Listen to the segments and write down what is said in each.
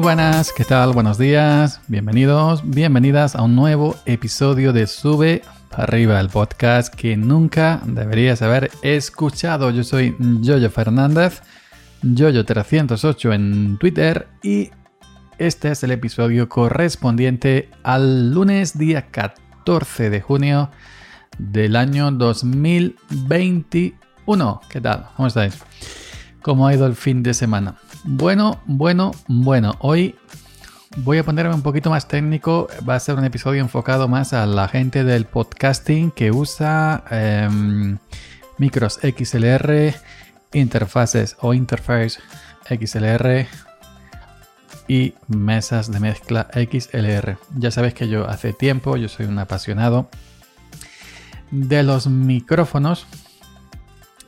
buenas, ¿qué tal? Buenos días, bienvenidos, bienvenidas a un nuevo episodio de Sube arriba, el podcast que nunca deberías haber escuchado. Yo soy Jojo Fernández, Jojo308 en Twitter y este es el episodio correspondiente al lunes día 14 de junio del año 2021. ¿Qué tal? ¿Cómo estáis? ¿Cómo ha ido el fin de semana? Bueno, bueno, bueno. Hoy voy a ponerme un poquito más técnico. Va a ser un episodio enfocado más a la gente del podcasting que usa em, micros XLR, interfaces o interface XLR y mesas de mezcla XLR. Ya sabéis que yo hace tiempo, yo soy un apasionado de los micrófonos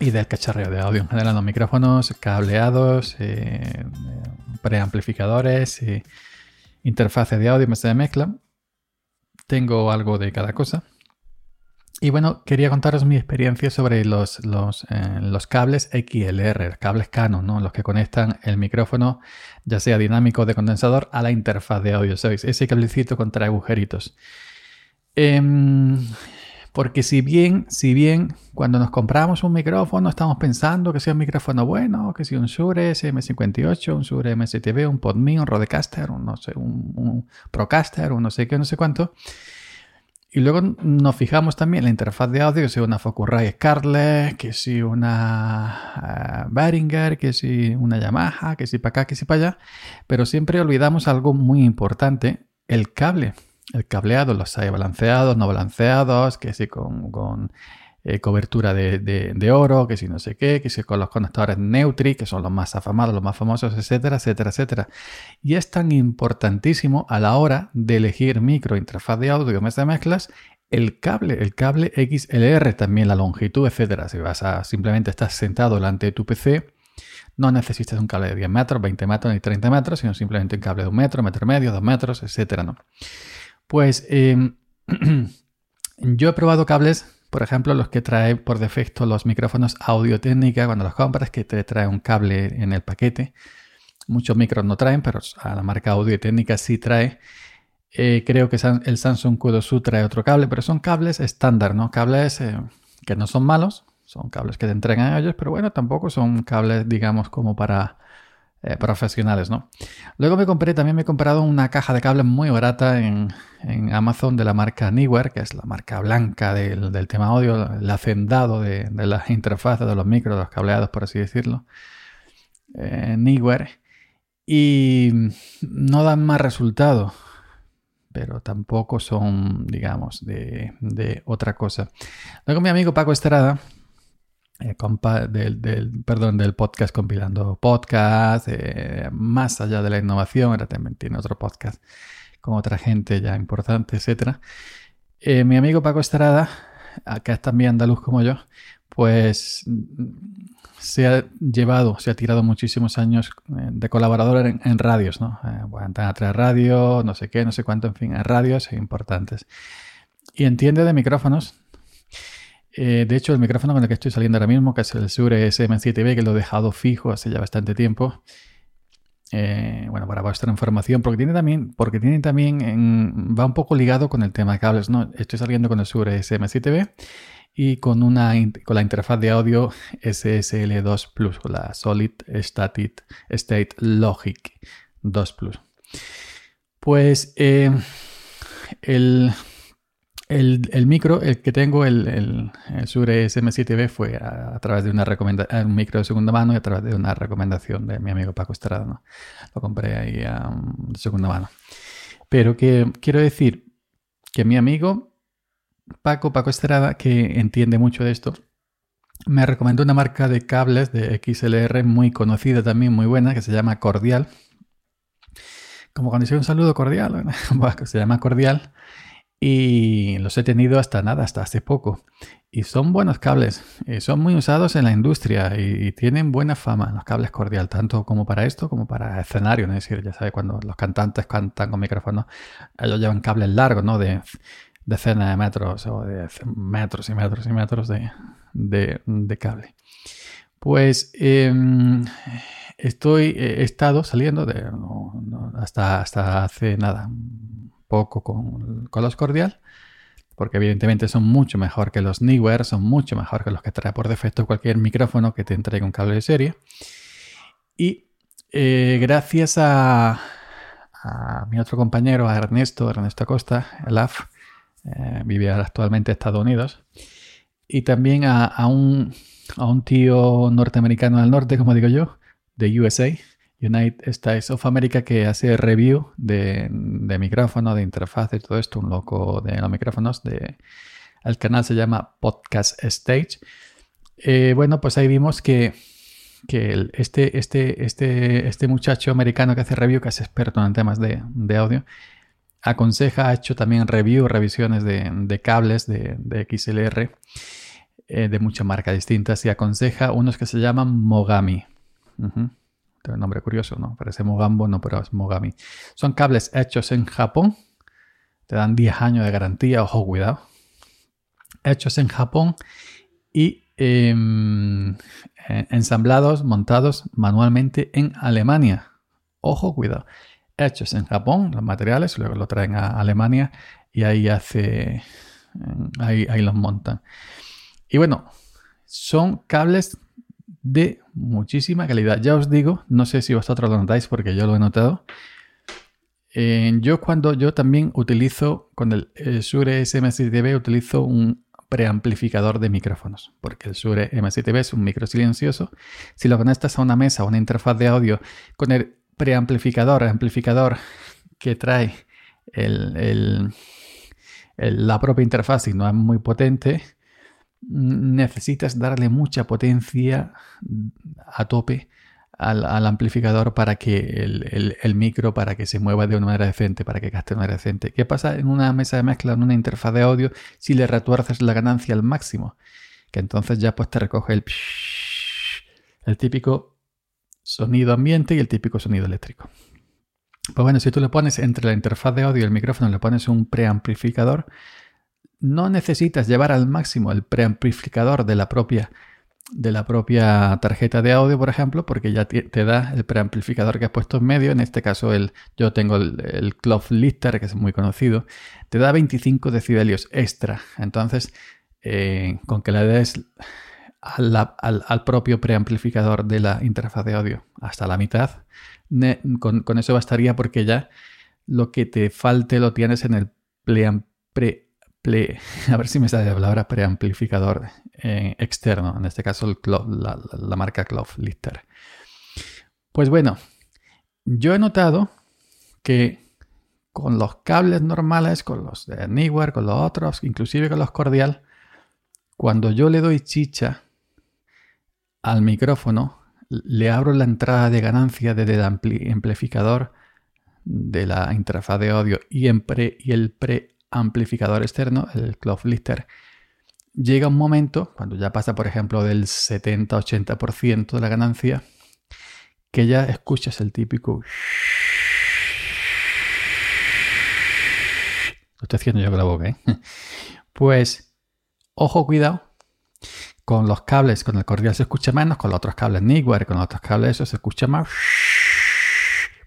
y del cacharreo de audio en general, los micrófonos cableados, eh, preamplificadores, eh, interfase de audio, mesa de mezcla. Tengo algo de cada cosa. Y bueno, quería contaros mi experiencia sobre los, los, eh, los cables XLR, cables Canon, ¿no? los que conectan el micrófono, ya sea dinámico de condensador, a la interfaz de audio. ¿Sabéis? Ese cablecito con tres agujeritos. Em, porque si bien, si bien cuando nos compramos un micrófono estamos pensando que sea un micrófono bueno, que sea un Shure SM58, un Shure MSTV, un PodMe, un Rodecaster, un, no sé, un, Procaster, un no sé qué, no sé cuánto. Y luego nos fijamos también en la interfaz de audio, que sea una Focusrite Scarlett, que sea una uh, Behringer, que sea una Yamaha, que sea para acá, que sea para allá. Pero siempre olvidamos algo muy importante, el cable el cableado, los hay balanceados, no balanceados, que si con, eh, cobertura de, oro, que si no sé qué, que si con los conectores Neutri, que son los más afamados, los más famosos, etcétera, etcétera, etcétera. Y es tan importantísimo a la hora de elegir micro, interfaz de audio, mesa de mezclas, el cable, el cable XLR, también la longitud, etcétera. Si vas a simplemente estás sentado delante de tu PC, no necesitas un cable de 10 metros, 20 metros ni 30 metros, sino simplemente un cable de un metro, metro y medio, dos metros, etcétera, ¿no? Pues em, yo he probado cables, por ejemplo, los que trae por defecto los micrófonos Audio Técnica cuando los compras, que te trae un cable en el paquete. Muchos micros no traen, pero a la marca Audio Técnica sí trae. Eh, creo que el Samsung Q2U trae otro cable, pero son cables estándar, ¿no? Cables eh, que no son malos, son cables que te entregan a ellos, pero bueno, tampoco son cables, digamos, como para eh, profesionales, ¿no? Luego me compré, también me he comprado una caja de cables muy barata en, Amazon de la marca Neewer, que es la marca blanca del, tema audio, el hacendado de, las interfaces de los micros, de los cableados, por así decirlo. Eh, Y no dan más resultado, pero tampoco son, digamos, de, de otra cosa. Luego mi amigo Paco Estrada, eh, del, perdón, del podcast compilando podcast, eh, más allá de la innovación, ahora también tiene otro podcast con otra gente ya importante, etc. Eh, mi amigo Paco Estrada, acá es también andaluz como yo, pues se ha llevado, se ha tirado muchísimos años de colaborador en, radios, ¿no? Eh, Antena 3 Radio, no sé qué, no sé cuánto, en fin, en radios importantes. Y entiende de micrófonos, eh, de hecho, el micrófono con el que estoy saliendo ahora mismo, que es el Shure SM7B, que lo he dejado fijo hace ya bastante tiempo. Eh, bueno, para vuestra información, porque tiene también, porque tiene también, va un poco ligado con el tema de cables, ¿no? Estoy saliendo con el Shure SM7B y con una con la interfaz de audio SSL2 Plus, con la Solid State, State Logic 2 Plus. Pues eh, el el, micro, el que tengo, el, el, Shure SM7B, fue a, través de una recomendación, un micro de segunda mano y a través de una recomendación de mi amigo Paco Estrada. Lo compré ahí de segunda mano. Pero que quiero decir que mi amigo Paco, Paco Estrada, que entiende mucho de esto, me recomendó una marca de cables de XLR muy conocida también, muy buena, que se llama Cordial. Como cuando dice un saludo cordial, se llama Cordial y los he tenido hasta nada, hasta hace poco. Y son buenos cables, eh, son muy usados en la industria y, tienen buena fama los cables cordial, tanto como para esto como para escenario. Es decir, ya sabes, cuando los cantantes cantan con micrófonos, ellos llevan cables largos, ¿no? De decenas de metros o de metros y metros y metros de, de, cable. Pues em, estoy, he estado saliendo de, hasta, hasta hace nada, poco con, con los cordial, porque evidentemente son mucho mejor que los Neewer, son mucho mejor que los que trae por defecto cualquier micrófono que te entregue un cable de serie. Y eh, gracias a, mi otro compañero, a Ernesto, Ernesto Acosta, el AF, eh, vive actualmente en Estados Unidos, y también a, un, a un tío norteamericano del norte, como digo yo, de USA, United States of America que hace review de, de de interfaz y todo esto, un loco de los micrófonos. De, el canal se llama Podcast Stage. Eh, bueno, pues ahí vimos que, que este, este, este, este muchacho americano que hace review, que es experto en temas de, de audio, aconseja, ha hecho también review, revisiones de, cables de, de XLR eh, de muchas marcas distintas y aconseja unos que se llaman Mogami un nombre curioso, ¿no? Parece Mogambo, no, pero es Mogami. Son cables hechos en Japón. Te dan 10 años de garantía, ojo, cuidado. Hechos en Japón y em, ensamblados, montados manualmente en Alemania. Ojo, cuidado. Hechos en Japón, los materiales, luego lo traen a Alemania y ahí hace. Ahí, ahí los montan. Y bueno, son cables de muchísima calidad. Ya os digo, no sé si vosotros lo notáis porque yo lo he notado. Eh, yo cuando yo también utilizo con el, Shure SM7B utilizo un preamplificador de micrófonos, porque el Shure M7B es un micro silencioso. Si lo conectas a una mesa o una interfaz de audio con el preamplificador, amplificador que trae la propia interfaz y no es muy potente, necesitas darle mucha potencia a tope al, amplificador para que el, micro, para que se mueva de una manera decente, para que gaste de una manera decente. ¿Qué pasa en una mesa de mezcla, en una interfaz de audio, si le retuerces la ganancia al máximo? Que entonces ya pues te recoge el, el típico sonido ambiente y el típico sonido eléctrico. Pues bueno, si tú le pones entre la interfaz de audio y el micrófono, le pones un preamplificador, no necesitas llevar al máximo el preamplificador de la propia de la propia tarjeta de audio, por ejemplo, porque ya te, da el preamplificador que has puesto en medio. En este caso, el, yo tengo el, el Cloth Lister, que es muy conocido, te da 25 decibelios extra. Entonces, eh, con que le des al, propio preamplificador de la interfaz de audio hasta la mitad, con, eso bastaría porque ya lo que te falte lo tienes en el pre a ver si me sale la palabra preamplificador eh, externo, en este caso la, marca Cloth Lister. Pues bueno, yo he notado que con los cables normales, con los de Neewer, con los otros, inclusive con los Cordial, cuando yo le doy chicha al micrófono, le abro la entrada de ganancia desde el amplificador de la interfaz de audio y, en pre, y el pre amplificador externo, el Cloth Lister, llega un momento, cuando ya pasa por ejemplo del 70-80% de la ganancia, que ya escuchas el típico... Lo estoy haciendo yo con la boca, ¿eh? Pues, ojo, cuidado. Con los cables, con el cordial se escucha menos, con los otros cables Nigware, con los otros cables eso se escucha más.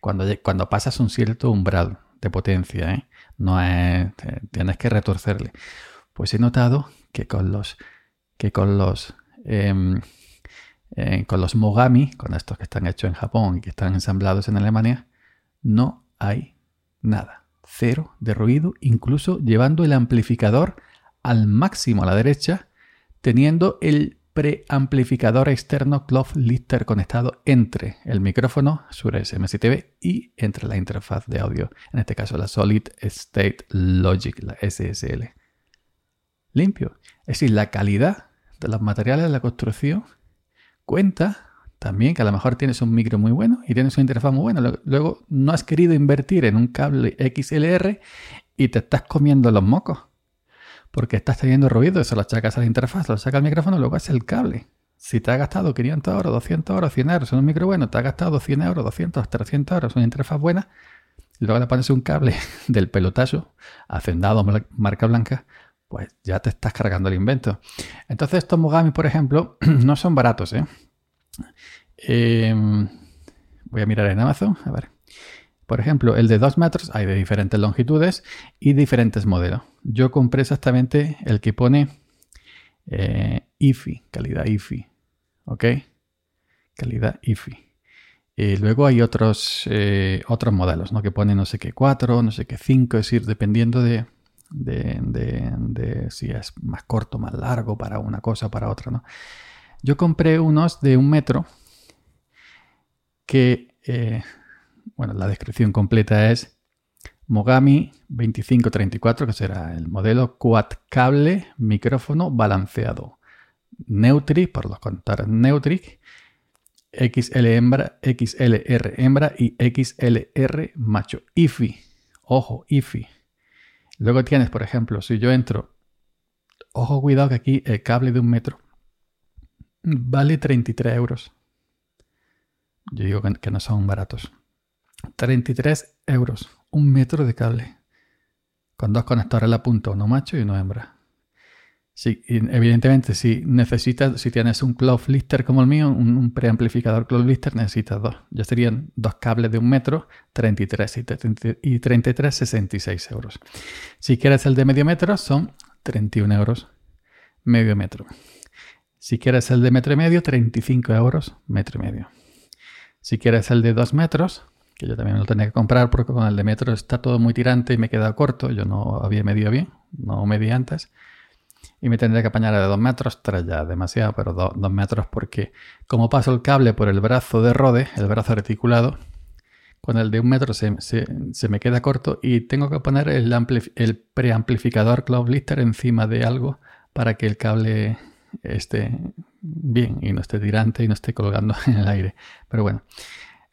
Cuando, cuando pasas un cierto umbral de potencia, ¿eh? No es, tienes que retorcerle. Pues he notado que con los, que con los, em, eh, con los Mogami, con estos que están hechos en Japón y que están ensamblados en Alemania, no hay nada. Cero de ruido, incluso llevando el amplificador al máximo a la derecha, teniendo el preamplificador externo Cloth Lister conectado entre el micrófono Shure SM7B y entre la interfaz de audio, en este caso la Solid State Logic, la SSL. Limpio. Es decir, la calidad de los materiales de la construcción cuenta también que a lo mejor tienes un micro muy bueno y tienes una interfaz muy buena. Luego no has querido invertir en un cable XLR y te estás comiendo los mocos porque estás teniendo ruido, eso lo achacas a la interfaz, lo saca al micrófono, luego es el cable. Si te ha gastado 500 euros, 200 euros, 100 euros en un micro bueno, te ha gastado 100 euros, 200, 300 euros en una interfaz buena, y luego le pones un cable del pelotazo, hacendado, marca blanca, pues ya te estás cargando el invento. Entonces estos Mogami, por ejemplo, no son baratos, ¿eh? Em, Voy a mirar en Amazon, a ver. Por ejemplo, el de 2 metros hay de diferentes longitudes y diferentes modelos. Yo compré exactamente el que pone eh, IFI, calidad IFI. ¿Ok? Calidad IFI. Y luego hay otros, eh, otros modelos, ¿no? Que ponen no sé qué 4, no sé qué 5, es decir, dependiendo de, de, si es más corto, más largo para una cosa, para otra, ¿no? Yo compré unos de un metro que, eh, bueno, la descripción completa es Mogami 2534, que será el modelo quad cable micrófono balanceado. Neutri, por los contar Neutric, XL hembra, XLR hembra y XLR macho. IFI, ojo, IFI. Luego tienes, por ejemplo, si yo entro, ojo, cuidado que aquí el cable de un metro vale 33 euros. Yo digo que no son baratos. 33 euros, un metro de cable. Con dos conectores a la punta, uno macho y uno hembra. Sí, evidentemente, si necesitas, si tienes un cloud lister como el mío, un, preamplificador cloud lister, necesitas dos. Ya serían dos cables de un metro, 33 y, 33, 66 euros. Si quieres el de medio metro, son 31 euros medio metro. Si quieres el de metro y medio, 35 euros metro y medio. Si quieres el de dos metros, que yo también lo tenía que comprar porque con el de metro está todo muy tirante y me queda corto, yo no había medido bien, no medí antes y me tendría que apañar de dos metros, tres ya demasiado, pero dos metros porque como paso el cable por el brazo de Rode, el brazo articulado, con el de un metro se, me queda corto y tengo que poner el, el preamplificador Cloud Lister encima de algo para que el cable esté bien y no esté tirante y no esté colgando en el aire. Pero bueno,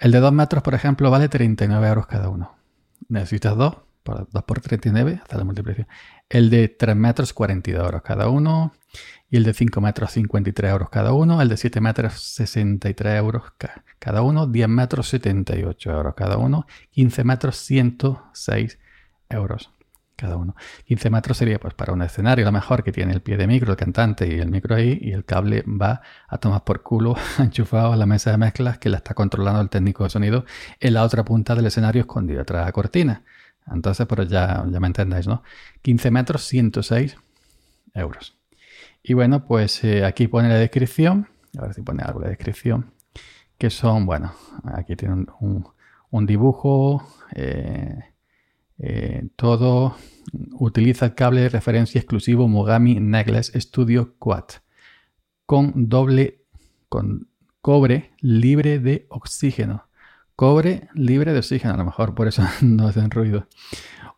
el de dos metros, por ejemplo, vale 39 euros cada uno. Necesitas dos, 2 por 39, hasta la multiplicación. El de 3 metros, 42 euros cada uno. Y el de 5 metros, 53 euros cada uno. El de 7 metros, 63 euros cada uno. 10 metros, 78 euros cada uno. 15 metros, 106 euros cada uno. 15 metros sería pues para un escenario, a lo mejor que tiene el pie de micro, el cantante y el micro ahí, y el cable va a tomar por culo enchufado a la mesa de mezclas que la está controlando el técnico de sonido en la otra punta del escenario escondido detrás de la cortina. Entonces, pero ya, ya me entendéis, ¿no? 15 metros, 106 euros. Y bueno, pues eh, aquí pone la descripción. A ver si pone algo la descripción. Que son, bueno, aquí tiene un, dibujo. Eh, eh, todo utiliza el cable de referencia exclusivo Mogami Necklace Studio Quad con doble con cobre libre de oxígeno Cobre libre de oxígeno, a lo mejor por eso no hacen ruido.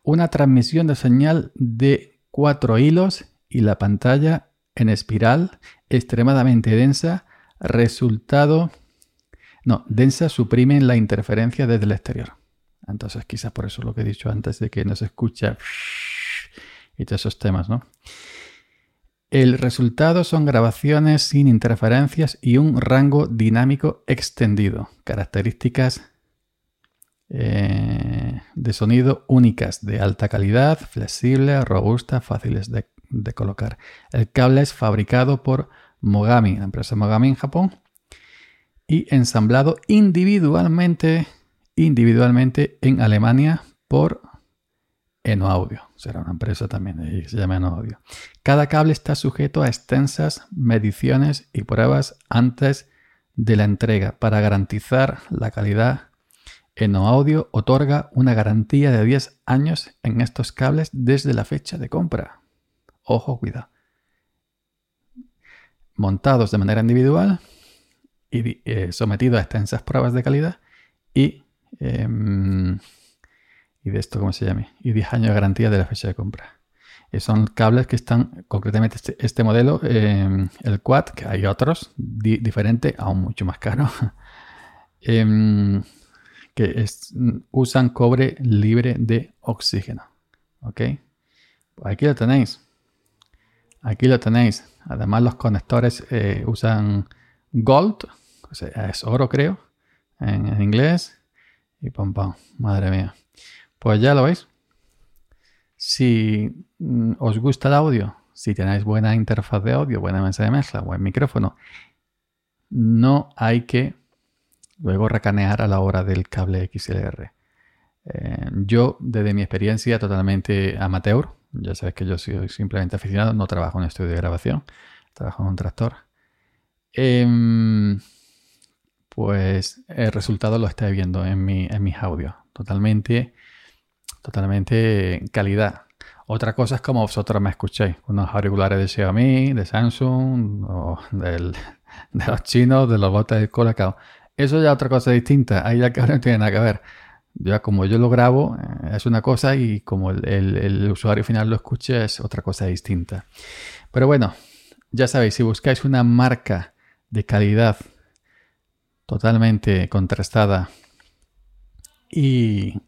Una transmisión de señal de cuatro hilos y la pantalla en espiral extremadamente densa. Resultado... No, densa suprime la interferencia desde el exterior. Entonces quizás por eso lo que he dicho antes de que no se escucha y todos esos temas, ¿no? El resultado son grabaciones sin interferencias y un rango dinámico extendido, características eh, de sonido únicas, de alta calidad, flexible, robusta, fáciles de, colocar. El cable es fabricado por Mogami, la empresa Mogami en Japón, y ensamblado individualmente, individualmente en Alemania por Eno Audio. Será una empresa también, se llama Eno Audio. Cada cable está sujeto a extensas mediciones y pruebas antes de la entrega para garantizar la calidad. Eno Audio otorga una garantía de 10 años en estos cables desde la fecha de compra. Ojo, cuidado. Montados de manera individual y eh, sometidos a extensas pruebas de calidad y em, y de esto, ¿cómo se llame? Y 10 años de garantía de la fecha de compra. Y son cables que están, concretamente este, este modelo, em, el Quad, que hay otros diferentes, aún mucho más caros, em, que usan cobre libre de oxígeno. ¿Ok? Aquí lo tenéis. Aquí lo tenéis. Además los conectores eh, usan gold, es oro creo, en inglés. Y pam pam, madre mía. Pues ya lo veis. Si mm, os gusta el audio, si tenéis buena interfaz de audio, buena mesa de mezcla, buen micrófono, no hay que luego recanear a la hora del cable XLR. Eh, yo, desde mi experiencia totalmente amateur, ya sabes que yo soy simplemente aficionado, no trabajo en estudio de grabación, trabajo en un tractor. Em, pues el resultado lo estáis viendo en, mi, mis audios. Totalmente, totalmente calidad. Otra cosa es como vosotros me escuchéis. Unos auriculares de Xiaomi, de Samsung, o de los chinos, de los botes de Colacao. Eso ya es otra cosa distinta. Ahí ya que no tiene nada que ver. Ya como yo lo grabo eh, es una cosa y como el, usuario final lo escuche es otra cosa distinta. Pero bueno, ya sabéis, si buscáis una marca de calidad totalmente contrastada y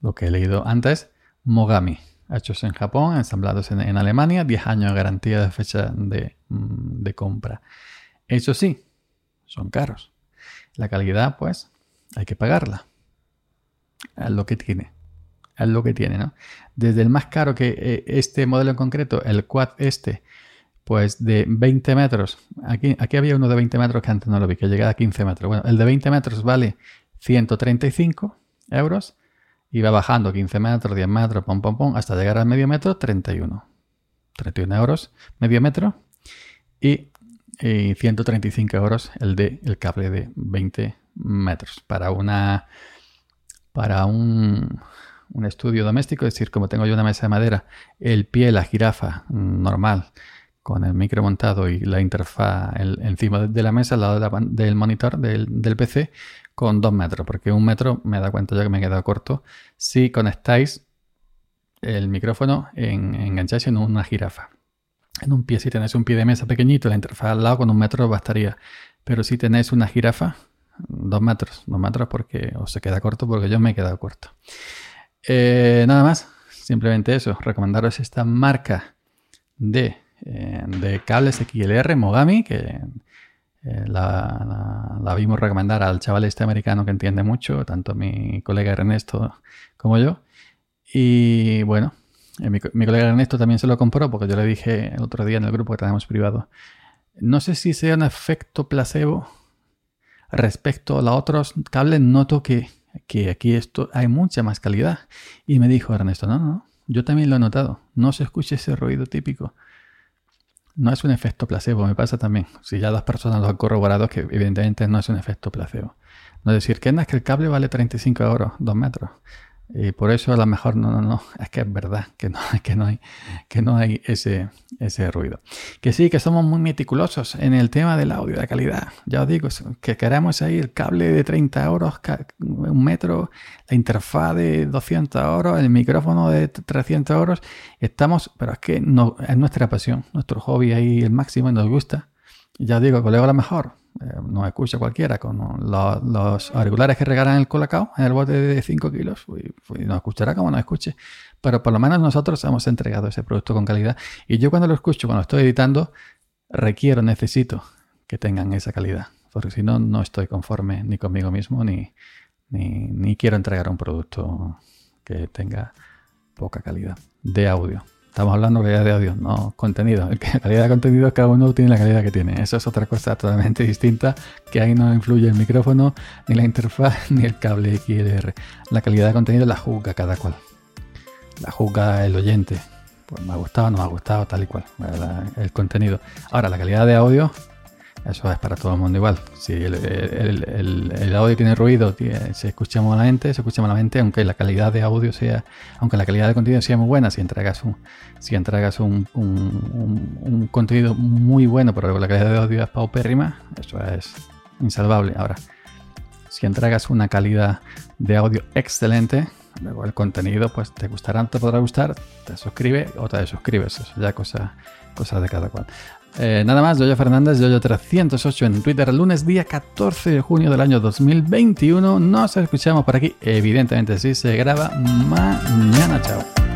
lo que he leído antes, Mogami, hechos en Japón, ensamblados en, Alemania, 10 años de garantía de fecha de, mm, de compra. Eso sí, son caros. La calidad, pues, hay que pagarla a lo que tiene. A lo que tiene, ¿no? Desde el más caro que eh, este modelo en concreto, el Quad este, pues de 20 metros. Aquí, aquí había uno de 20 metros que antes no lo vi, que llegaba a 15 metros. Bueno, el de 20 metros vale 135 euros y va bajando 15 metros, 10 metros, pom, pom, pom, hasta llegar al medio metro, 31. 31 euros medio metro y, y 135 euros el de el cable de 20 metros para una para un, estudio doméstico, es decir, como tengo yo una mesa de madera, el pie, la jirafa normal, con el micro montado y la interfaz encima de la mesa, al lado del monitor del, PC, con dos metros, porque un metro me da cuenta yo que me queda corto si conectáis el micrófono en, engancháis en una jirafa. En un pie, si tenéis un pie de mesa pequeñito, la interfaz al lado con un metro bastaría. Pero si tenéis una jirafa, Dos metros, dos metros porque o se queda corto porque yo me he quedado corto. Eh, nada más, simplemente eso, recomendaros esta marca de, de cables XLR Mogami que eh, la, vimos recomendar al chaval este americano que entiende mucho, tanto mi colega Ernesto como yo. Y bueno, mi, mi, colega Ernesto también se lo compró porque yo le dije el otro día en el grupo que tenemos privado. No sé si sea un efecto placebo Respecto a los otros cables, noto que, que aquí esto hay mucha más calidad. Y me dijo Ernesto, no, no, yo también lo he notado. No se escucha ese ruido típico. No es un efecto placebo, me pasa también. Si ya dos personas lo han corroborado, que evidentemente no es un efecto placebo. No decir no es que el cable vale 35 euros, 2 metros. Y por eso a lo mejor no, no, no, es que es verdad que no, que no hay, que no hay ese, ese ruido. Que sí, que somos muy meticulosos en el tema del audio, de calidad. Ya os digo, que queremos ahí el cable de 30 euros, un metro, la interfaz de 200 euros, el micrófono de 300 euros. Estamos, pero es que no, es nuestra pasión, nuestro hobby ahí el máximo y nos gusta. Ya os digo, colega, a lo mejor eh, nos escucha cualquiera con los, auriculares que regalan el colacao en el bote de 5 kilos, y, nos escuchará como nos escuche. Pero por lo menos nosotros hemos entregado ese producto con calidad. Y yo cuando lo escucho, cuando estoy editando, requiero, necesito que tengan esa calidad. Porque si no, no estoy conforme ni conmigo mismo, ni, ni, ni quiero entregar un producto que tenga poca calidad de audio. Estamos hablando de calidad de audio, no contenido. La calidad de contenido cada uno tiene la calidad que tiene. Eso es otra cosa totalmente distinta, que ahí no influye el micrófono, ni la interfaz, ni el cable XLR. La calidad de contenido la juzga cada cual. La juzga el oyente. Pues me ha gustado, no me ha gustado, tal y cual. El contenido. Ahora, la calidad de audio eso es para todo el mundo igual. Si el, audio tiene ruido, se escucha malamente, se escucha malamente, aunque la calidad de audio sea, aunque la calidad de contenido sea muy buena, si entregas un, si entregas un, un, contenido muy bueno, pero la calidad de audio es paupérrima, eso es insalvable. Ahora, si entregas una calidad de audio excelente, luego el contenido pues te gustará, te podrá gustar, te suscribe o te desuscribes, eso ya cosa, cosa de cada cual. Eh, nada más, Yoyo Fernández, Yoyo308 en Twitter, lunes día 14 de junio del año 2021. Nos escuchamos por aquí, evidentemente si se graba mañana. Chao.